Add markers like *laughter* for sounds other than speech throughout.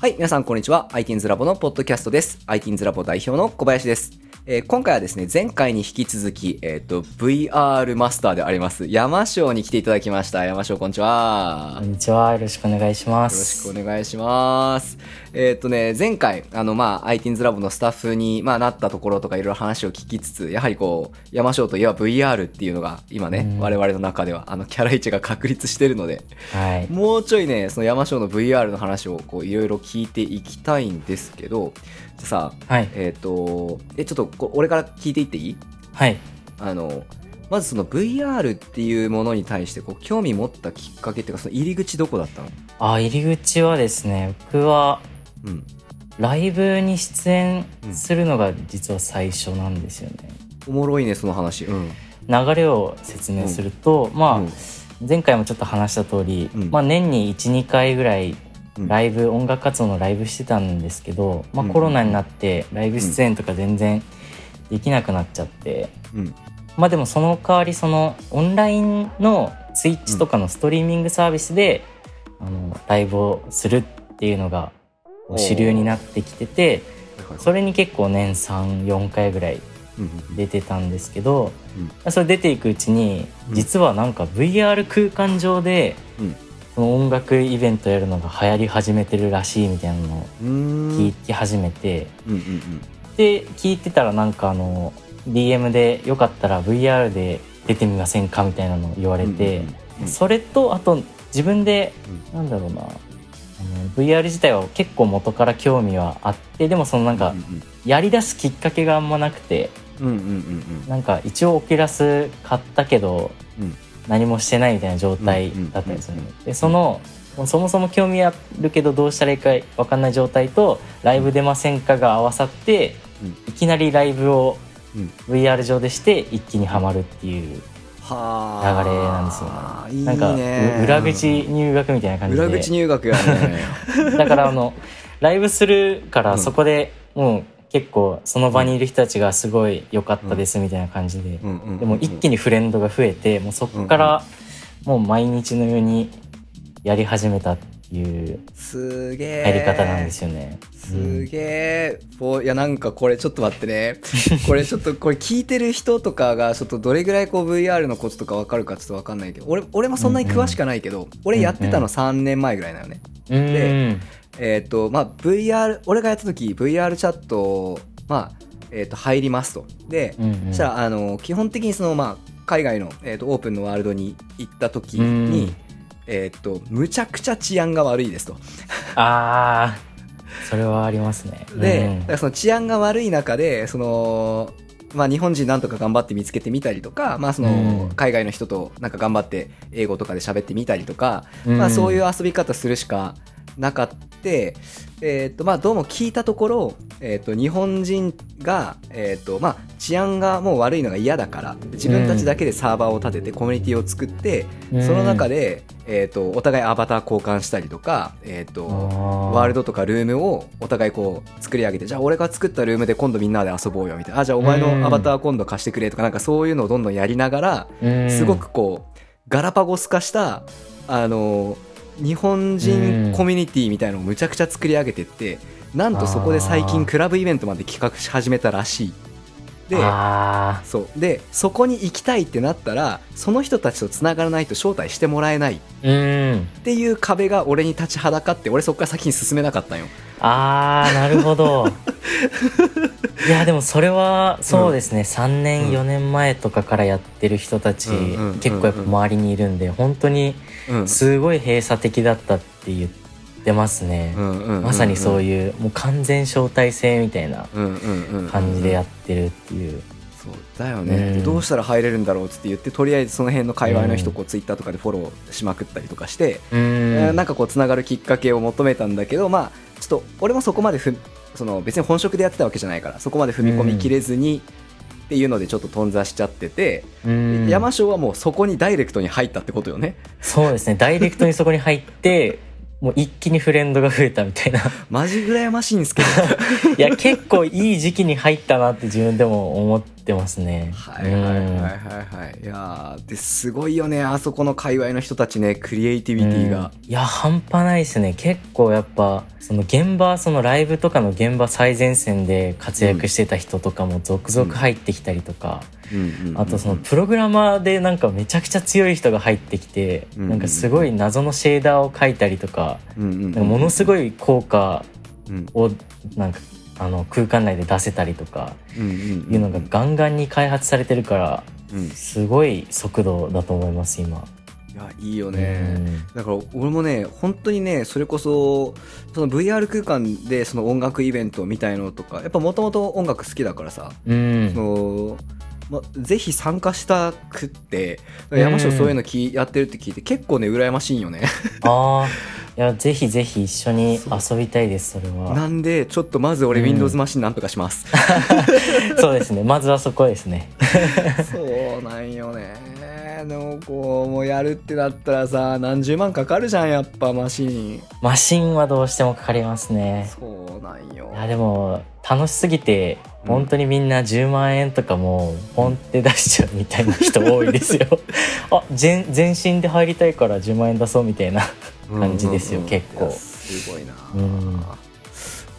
はい、皆さんこんにちは。ITINS ラボのポッドキャストです。ITINS ラボ代表の小林です。えー今回はですね、前回に引き続き、えっ、と、VR マスターであります、山椒に来ていただきました。山椒、こんにちは。こんにちは。よろしくお願いしまよろしす。くお願いします。えっ、とね、前回、あの、まあ、ITINS ラボのスタッフに、まあ、なったところとかいろいろ話を聞きつつ、やはりこう、山椒といえば VR っていうのが、今ね、うん我々の中では、あの、キャラ位置が確立してるので、はい。もうちょいね、その山椒の VR の話を、こう、いろいろ聞いていきたいんですけど、じゃあさ、はい。えっ、と、え、ちょっとこ、俺から聞いていっていい？はい。あの、まずその VR っていうものに対して、こう、興味持ったきっかけっていうか、その入り口どこだったの？あ、入り口はですね、僕はうん。ライブに出演するのが実は最初なんですよね。おもろいね、その話。うん。流れを説明すると、まあ、うん前回もちょっと話した通り、うんまあ年に1、2回ぐらいうんライブ、音楽活動のライブしてたんですけど、まあうん。コロナになってライブ出演とか全然できなくなっちゃって、うん。まあでもその代わりそのオンラインのツイッチとかのストリーミングサービスで、あのライブをするっていうのが主流になってきててそれに結構年34回ぐらいうん出てたんですけど、うん。それ出ていくうちにうん。実はなんか VR 空間上でうんその音楽イベントやるのが流行り始めてるらしいみたいなのを。聞き始めて、うんうんで聞いてたらなんかあの DM でよかったら VR で出てみませんかみたいなのを言わうん。れて、うんうんそれとあと自分で、なんだろうな。VR 自体は結構元から興味はあってでもそのなんかうんやりだすきっかけがあんまなくてうんうんうん。なんか一応オキュラス買ったけどうん何もしてないみたいな状態だったんですよねうん。うんうん。でそのそもそも興味あるけどどうしたらいいか分かんない状態とライブ出ませんかが合わさってうん。いきなりライブをうん。VR 上でして一気にはまるっていうは流れなんですよね。なんかう裏口入学みたいな感じで。裏口入学やね。*laughs* だからあのライブするかうん。らそこでもう結構その場にいる人たちがすごい良かったですみたいな感じで。うん。うんうんでも一気にフレンドが増えてもうそこからもう毎日のようにやり始めたっていうすげえ。やり方なんですよね。すげえ、こういやなんかこれちょっと待ってね。*laughs* これちょっとこれ聞いてる人とかがちょっとどれぐらいこう VR のコツとか分かるかちょっと分かんないけど。俺俺もそんなに詳しくはないけど、俺やってたの3年前ぐらいなのね、うんうんえっ、とまあ VR 俺がやった時 VR チャットまあえっ、と入りますと。で、うんうん。そしたらあの基本的にそのまあ海外の、えー、とオープンのワールドに行った時に、うん。えっ、とむちゃくちゃ治安が悪いですと。ああそれはありますね。*laughs* で、うん。その治安が悪い中でその、まあ、日本人なんとか頑張って見つけてみたりとか、まあ、そのうん。海外の人となんか頑張って英語とかで喋ってみたりとか、うん。まあ、そういう遊び方するしかなかって、えーとまあ、どうも聞いたところ、えー、と日本人が、えーとまあ、治安がもう悪いのが嫌だから自分たちだけでサーバーを立ててコミュニティを作って、うん。その中で、えー、とお互いアバター交換したりとか、えー、とワールドドとかルームをお互いこう作り上げてじゃあ俺が作ったルームで今度みんなで遊ぼうよみたいな。あじゃあお前うん。のアバター今度貸してくれとかなんかそういうのをどんどんやりながらすごくこうガラパゴス化したあの日本人コミュニティみたいのをむちゃくちゃ作り上げてってなんとそこで最近クラブイベントまで企画し始めたらしい。であそう。でそこに行きたいってなったらその人たちとつながらないと招待してもらえない。っていう壁が俺に立ちはだかって俺そこから先に進めなかったんよ。あーなるほど *laughs* *laughs* いやでもそれはそうですね、3年うん。4年前とかからやってる人たち、結構やっぱ周りにいるんで本当にうん。すごい閉鎖的だったって言ってますね、まさにそうういうもう完全招待制みたいな感じでやってるっていう、そうだよね、どうしたら入れるんだろうって言ってとりあえずその辺の界隈の人こうツイッターとかでフォローしまくったりとかして、うん。えーなんかこうつながるきっかけを求めたんだけどまあちょっと俺もそこまでふその別に本職でやってたわけじゃないからそこまで踏み込みきれずに、っていうのでちょっと頓挫しちゃってて、うん。山椒はもうそこにダイレクトに入ったってことよね。そうですね。ダイレクトにそこに入って *laughs* もう一気にフレンドが増えたみたいな。マジ羨ましいんですけど。*laughs* いや結構いい時期に入ったなって自分でも思ってますね。はいはいはいはいはい。いやーですごいよね。あそこの界隈の人たちねクリエイティビティが、いや半端ないですね。結構やっぱその現場そのライブとかの現場最前線で活躍してた人とかも続々入ってきたりとか、あとそのプログラマーでなんかめちゃくちゃ強い人が入ってきて、うん。なんかすごい謎のシェーダーを描いたりとか,、ものすごい効果うん。をなんかあの空間内で出せたりとかうんうんいうのがガンガンに開発されてるからうん。すごい速度だと思います今。いやいいようね、ん。だから俺もね本当にねそれこそその VR 空間でその音楽イベントみたいのとかやっぱもともと音楽好きだからさ、うん。そのま、ぜひ参加したくって山下そういうのきやってるって聞いて結構ね羨ましいんよね。ああ *laughs* いやぜひぜひ一緒に遊びたいですそれは。なんでちょっとまず俺うん。Windows マシンなんとかします、*laughs* そうですね。まずはそこですね。そうなんよね。でもこうもうやるってなったらさ何十万かかるじゃんやっぱマシン。マシンはどうしてもかかりますね。そうなんよ。いやでも楽しすぎてうん。本当にみんな10万円とかもポンって出しちゃうみたいな人多いですよ。*laughs* あ全全身で入りたいから10万円出そうみたいな感じですようんうんうん。結構。すごいな、うん。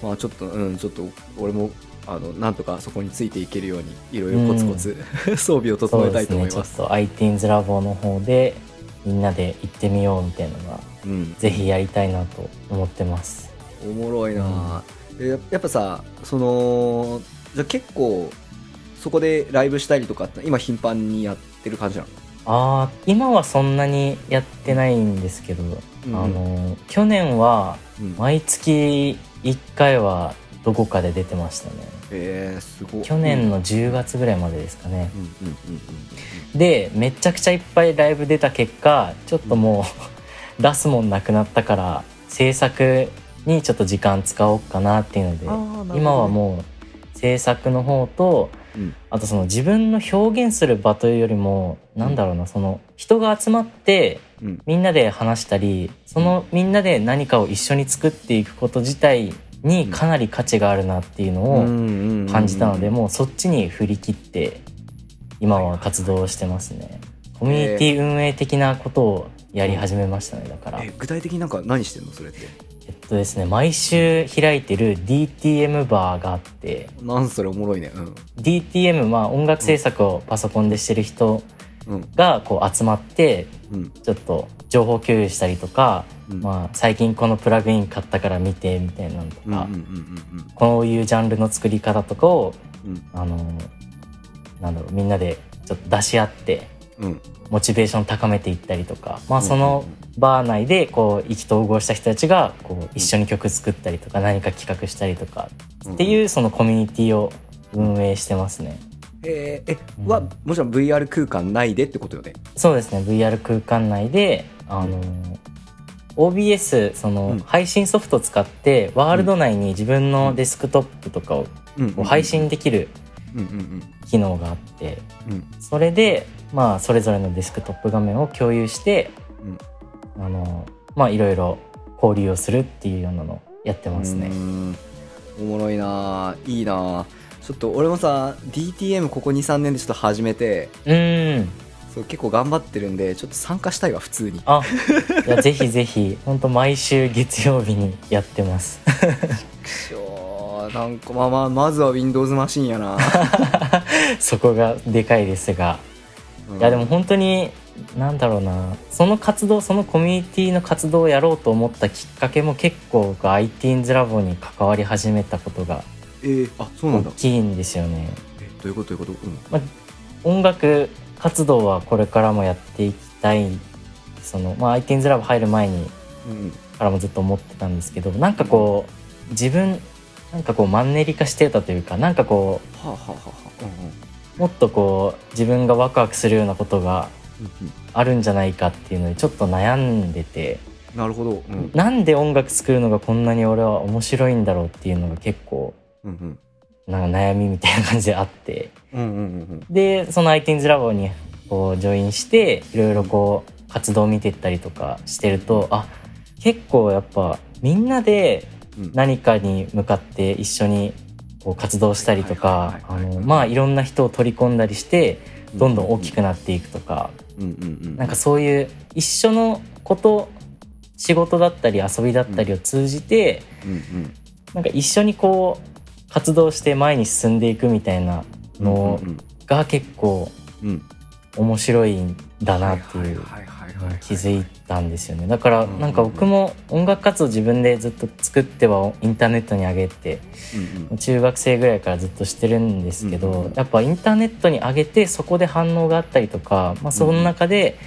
まあちょっとうんちょっと俺もあのなんとかそこについていけるようにいろいろコツコツ、*laughs* 装備をそ整えたいと思います。ね。ちょっと iTeens ラボの方でみんなで行ってみようみたいなのがうん。ぜひやりたいなと思ってます。おもろいな、えややっぱさそのじゃあ結構そこでライブしたりとかって今頻繁にやってる感じなの？ああ今はそんなにやってないんですけど、うん。あの去年はうん。毎月1回はどこかで出てましたね。えー、すごい。去年の10月ぐらいまでですかね。でめちゃくちゃいっぱいライブ出た結果ちょっともう *laughs* 出すもんなくなったから制作にちょっと時間使おうかなっていうので今はもう制作の方とうんあとその自分の表現する場というよりもなんだろうなその人が集まってうん。みんなで話したりそのみんなで何かを一緒に作っていくこと自体にかなり価値があるなっていうのを感じたのでももうそっちに振り切って今は活動をしてますね。コミュニティ運営的なことをやり始めましたねだから。え具体的になんか何してんのそれって？とですね。毎週開いてる DTM バーがあってなんそれおもろいね。DTM まあ音楽制作をパソコンでしてる人うん。うんがこう集まってうん。ちょっと情報共有したりとか、うん。まあ、最近このプラグイン買ったから見てみたいなのとか、うんうんうんこういうジャンルの作り方とかをうん。うんあのなんだろうみんなでちょっと出し合ってうん。モチベーション高めていったりとか、まあ、うんそのバー内でこう意気投合した人たちがこう一緒に曲作ったりとか何か企画したりとかうんっていうそのコミュニティを運営してますね。えー、えうん。はもちろん VR 空間内でってことよねそうですね。VR 空間内であの OBS そのうん。配信ソフトを使ってワールド内に自分のデスクトップとかをう配信できる機能があってそれでまあそれぞれのデスクトップ画面を共有してあのまあいろいろ交流をするっていうようなのをやってますね。おもろいな。ぁいいな。ぁちょっと俺もさ DTM ここ23年でちょっと始めてうーん。そう結構頑張ってるんでちょっと参加したいわ普通に。あいやぜひぜひ本当毎週月曜日にやってます。なんかまあまあまずは Windows マシンやな。*laughs* そこがでかいですがいやでも本当になんだろうな。その活動そのコミュニティの活動をやろうと思ったきっかけも結構僕 ITeens ラボに関わり始めたことがえー、あそうなんだ。大きいんですよね。えどういうことどういうことうんまあ、音楽活動はこれからもやっていきたいその、まあ、ITeens ラボ入る前にうん。からもずっと思ってたんですけどなんかこう自分なんかこうマンネリ化してたというかなんかこはあはあはあはあ。うもっとこう自分がワクワクするようなことがうんうん。うんあるんじゃないかっていうのでちょっと悩んでて、なるほど。うん。なんで音楽作るのがこんなに俺は面白いんだろうっていうのが結構うんうん。なんか悩みみたいな感じであって。うんうんうんでその iTeens ラボにこうジョインしていろいろこう活動を見てったりとかしてるとあ結構やっぱみんなでうん。何かに向かって一緒にこう活動したりとかはいろんな人を取り込んだりしてどんどん大きくなっていくとか。なんかそういう一緒のこと仕事だったり遊びだったりを通じてうんうん。なんか一緒にこう活動して前に進んでいくみたいなのうんが結構面白いんだなっていう。はいはいはいはいはい気づいたんですよね。だからうんなんか僕も音楽活動自分でずっと作ってはインターネットに上げてうんうん。中学生ぐらいからずっとしてるんですけうんうんうん。どやっぱインターネットに上げてそこで反応があったりとか、まあ、その中で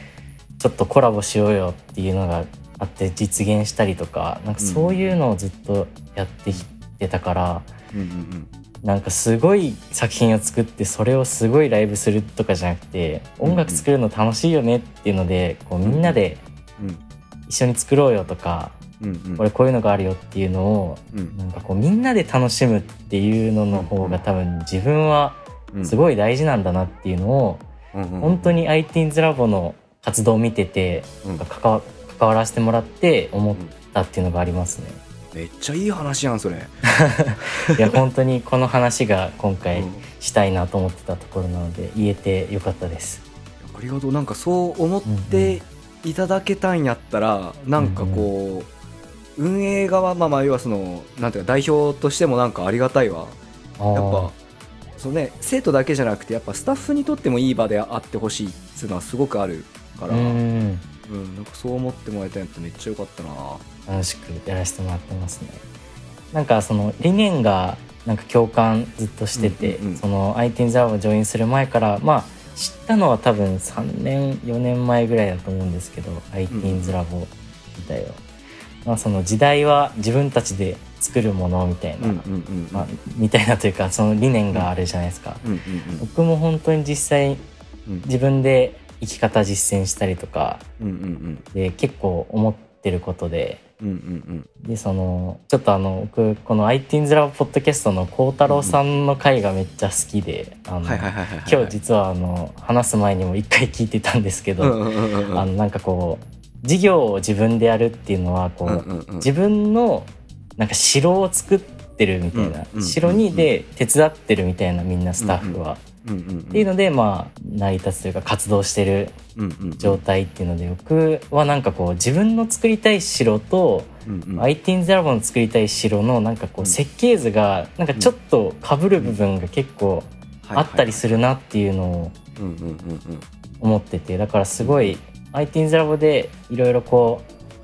ちょっとコラボしようよっていうのがあって実現したりとかなんかそういうのをずっとやってきてたからうんうんなんかすごい作品を作ってそれをすごいライブするとかじゃなくて音楽作るの楽しいよねっていうのでこうみんなでうん一緒に作ろうよとかこれこういうのがあるよっていうのをうん。なんかこうみんなで楽しむっていうのの方が多分自分はうんすごい大事なんだなっていうのを本当に iTeens ラボの活動を見てて関わらせてもらって思ったっていうのがありますね。めっちゃいい話やんそれ。*laughs* いや本当にこの話が今回うん。したいなと思ってたところなので言えてよかったです。ありがとう。なんかそう思っていただけたんやったら、なんかこう、運営側まあまあ要はそのなんていうか代表としてもなんかありがたいわ。やっぱそのね生徒だけじゃなくてやっぱスタッフにとってもいい場であってほしいっていうのはすごくあるから、ううんんなんかそう思ってもらえたんやったらめっちゃよかったな。楽しくやらせてもらってますね。なんかその理念がなんか共感ずっとしてて、うんうんうん。その iTeens ラボをジョインする前からまあ知ったのは多分3年4年前ぐらいだと思うんですけど iTeens ラボ自体は、まあ、その時代は自分たちで作るものみたいな、うんうんうんまあ、みたいなというかその理念があるじゃないですか、うんうん。僕も本当に実際うん。自分で生き方実践したりとかうんうんうん。で結構思ってることで。うんうんでそのちょっとあの僕この iTeens ラボポッドキャストの孝太郎さんの回がめっちゃ好きで、今日実はあの話す前にも一回聞いてたんですけど、うんうんうんうん。あのなんかこう事業を自分でやるっていうのはこう、うんうんうん自分のなんか城を作ってるみたいな、うんうん城にで手伝ってるみたいなみんなスタッフは、うんうんうんっていうのでまあ成り立つというか活動してる状態っていうので僕はなんかこう自分の作りたい城とうんうん。iTeens ラボの作りたい城のなんかこう設計図がなんかちょっと被る部分が結構あったりするなっていうのを思っててだからすごい iTeens ラボでいろいろこ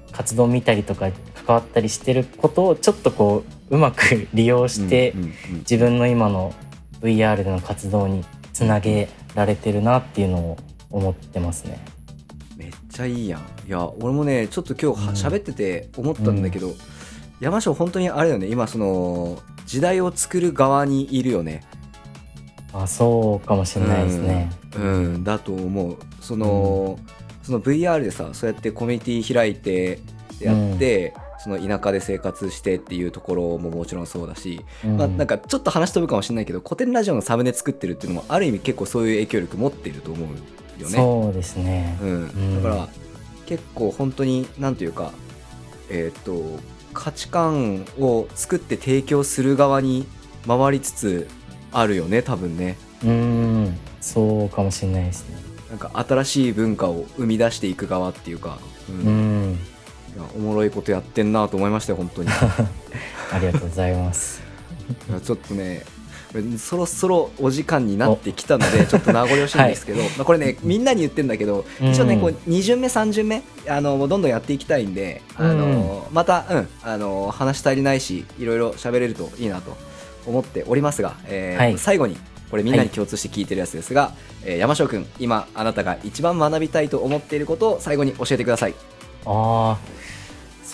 う活動見たりとか関わったりしてることをちょっとこううまく利用して自分の今の VR での活動につなげられてるなっていうのを思ってますね。めっちゃいいやん。いや俺もねちょっと今日喋ってて思ったんだけど、山椒本当にあれよね。今その時代を作る側にいるよね。あそうかもしれないですね。うん、うん。だと思う。その、その VR でさそうやってコミュニティ開いてやって、その田舎で生活してっていうところももちろんそうだし、うん。まあ、なんかちょっと話飛ぶかもしれないけど古典ラジオのサムネ作ってるっていうのもある意味結構そういう影響力持ってると思うよね。そうですね。うん。うん。だから結構本当に何というかえっ、と価値観を作って提供する側に回りつつあるよね多分ね。うん。そうかもしれないですね。なんか新しい文化を生み出していく側っていうか、うん。うんいやおもろいことやってんなと思いましたよ本当に。い *laughs* ありがとうございます。やちょっとねそろそろお時間になってきたのでちょっと名残惜しいんですけど、まあこれねみんなに言ってんだけどうん。一応ねこう2巡目3巡目あのどんどんやっていきたいんであの、また、うん、あの話足りないしいろいろ喋れるといいなと思っておりますが、えーはい。最後にこれみんなに共通して聞いてるやつですが、えー山椒君今あなたが一番学びたいと思っていることを最後に教えてください。ああ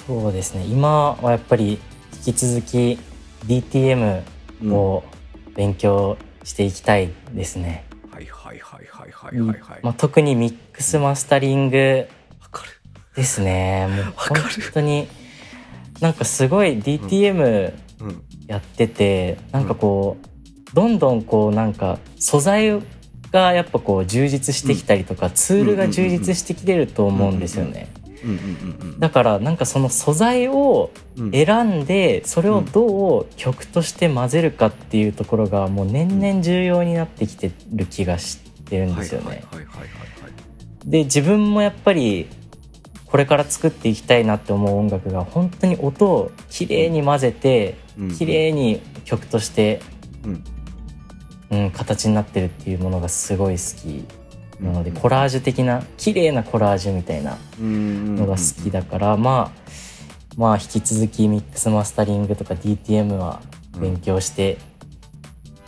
そうですね今はやっぱり引き続き DTM を勉強していきたいですね。はいはいはいはいはいはいはい。まあ、特にミックスマスタリング。ですね。もう本当になんかすごい DTM うんやってて、なんかこうどんどんこうなんか素材がやっぱこう充実してきたりとか、ツールが充実してきてると思うんですよね。うんうんうんだからなんかその素材をうん。選んでそれをどう曲として混ぜるかっていうところがもう年々重要になってきてる気がしてるんですよね。で自分もやっぱりこれから作っていきたいなって思う音楽が本当に音をきれいに混ぜてうん。きれいに曲として、うん。うん、形になってるっていうものがすごい好きなので、うんコラージュ的な綺麗なコラージュみたいなののが好きだから、まあまあ引き続きミックスマスタリングとか DTM は勉強して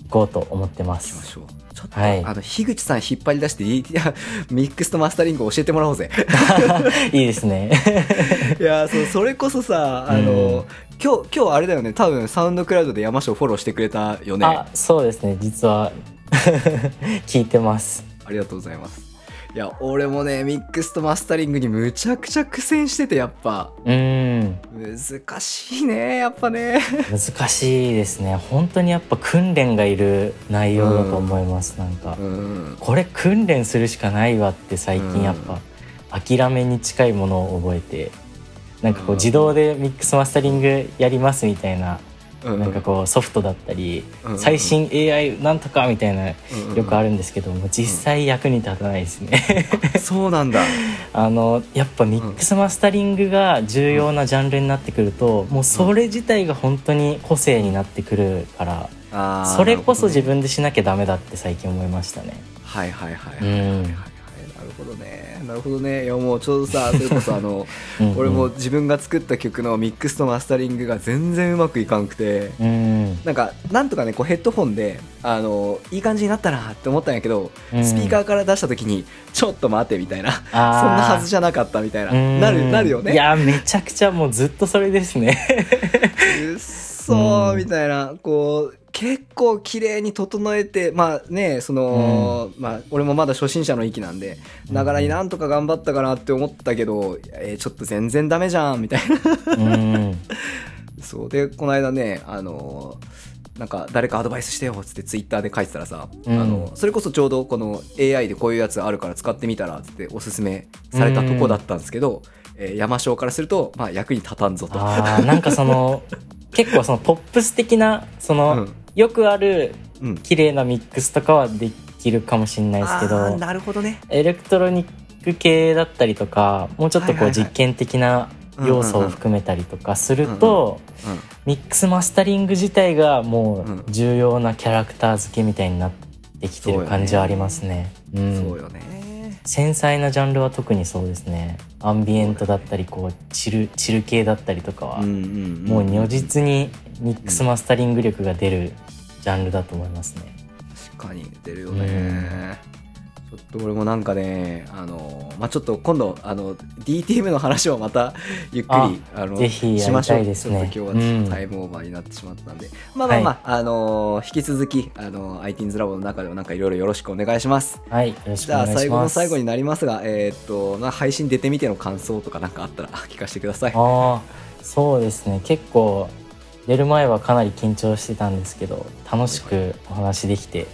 いこうと思ってま。すうちょっと、はいあの樋口さん引っ張り出していや *laughs* ミックスとマスタリング教えてもらおうぜ *laughs* いいですね。*laughs* いやそうそれこそさあの、うん今日今日あれだよね多分サウンドクラウドで山椒フォローしてくれたよねあ、そうですね。実は聞いてます。ありがとうございますいや俺もねミックスとマスタリングにむちゃくちゃ苦戦しててやっぱうん。難しいねやっぱね難しいですね。本当にやっぱ訓練がいる内容だと思います。なんか。うんこれ訓練するしかないわって最近やっぱ諦めに近いものを覚えてなんかこううん自動でミックスマスタリングやりますみたいなうんなんかこうソフトだったりうん最新 AI なんとかみたいなうんよくあるんですけども実際役に立たないですね。そうなんだ。*laughs* あのやっぱミックスマスタリングが重要なジャンルになってくるともうそれ自体が本当に個性になってくるからそれこそ自分でしなきゃダメだって最近思いましたね。はいはいはいはいうんはいほどねなるほどね。いやもうちょうどさ *laughs* それこそあのうんうん。俺も自分が作った曲のミックスとマスタリングが全然うまくいかんくて。うん。なんかなんとかねこうヘッドホンであのいい感じになったなって思ったんやけどうん。スピーカーから出した時にちょっと待ってみたいな。そんなはずじゃなかったみたいな。うん。なるなるよね。いやめちゃくちゃもうずっとそれですね。うっそーうんみたいなこう結構綺麗に整えてまあねその、まあ俺もまだ初心者の域なんでながらになんとか頑張ったかなって思ったけど、えーちょっと全然ダメじゃんみたいな。うん。*laughs* そう。でこの間ねあのなんか誰かアドバイスしてよっつってツイッターで書いてたらさ、うん。あのそれこそちょうどこの AI でこういうやつあるから使ってみたらっつっておすすめされたとこだったんですけど、えー山椒からすると、まあ、役に立たんぞと。なんかその *laughs* 結構そのポップス的なその、うん。よくあるうん。綺麗なミックスとかはできるかもしれないですけどなるほどね。エレクトロニック系だったりとかもうちょっとこう実験的な要素を含めたりとかすると、ミックスマスタリング自体がもうんう重要なキャラクター付けみたいになってきてる感じはありますね。うん。そうよね。繊細なジャンルは特にそうですねアンビエントだったりこうチルチル系だったりとかは、もう如実にミックスマスタリング力が出るジャンルだと思いますね。確かに出るよね。ちょっと俺もなんかね、あの、まあ、ちょっと今度、あの、DTM の話をまたゆっくり、あの、ぜひしましょう。ねちょっと今日はうんタイムオーバーになってしまったんで。まあまあまあ、あの、引き続き、あの、ITINS ラボの中でもなんかいろいろよろしくお願いします。はい、よろしくじゃあお願いします。最後の最後になりますが、えーっと、まあ、配信出てみての感想とかなんかあったら聞かせてください。ああ、そうですね。結構出る前はかなり緊張してたんですけど、楽しくお話できて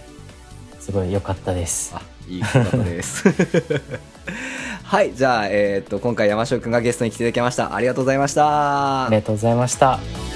すごい良かったです。いい方です。*laughs* はい、じゃあ、えーっと、今回山椒君がゲストに来ていただきました。ありがとうございましたあり。がとうございました。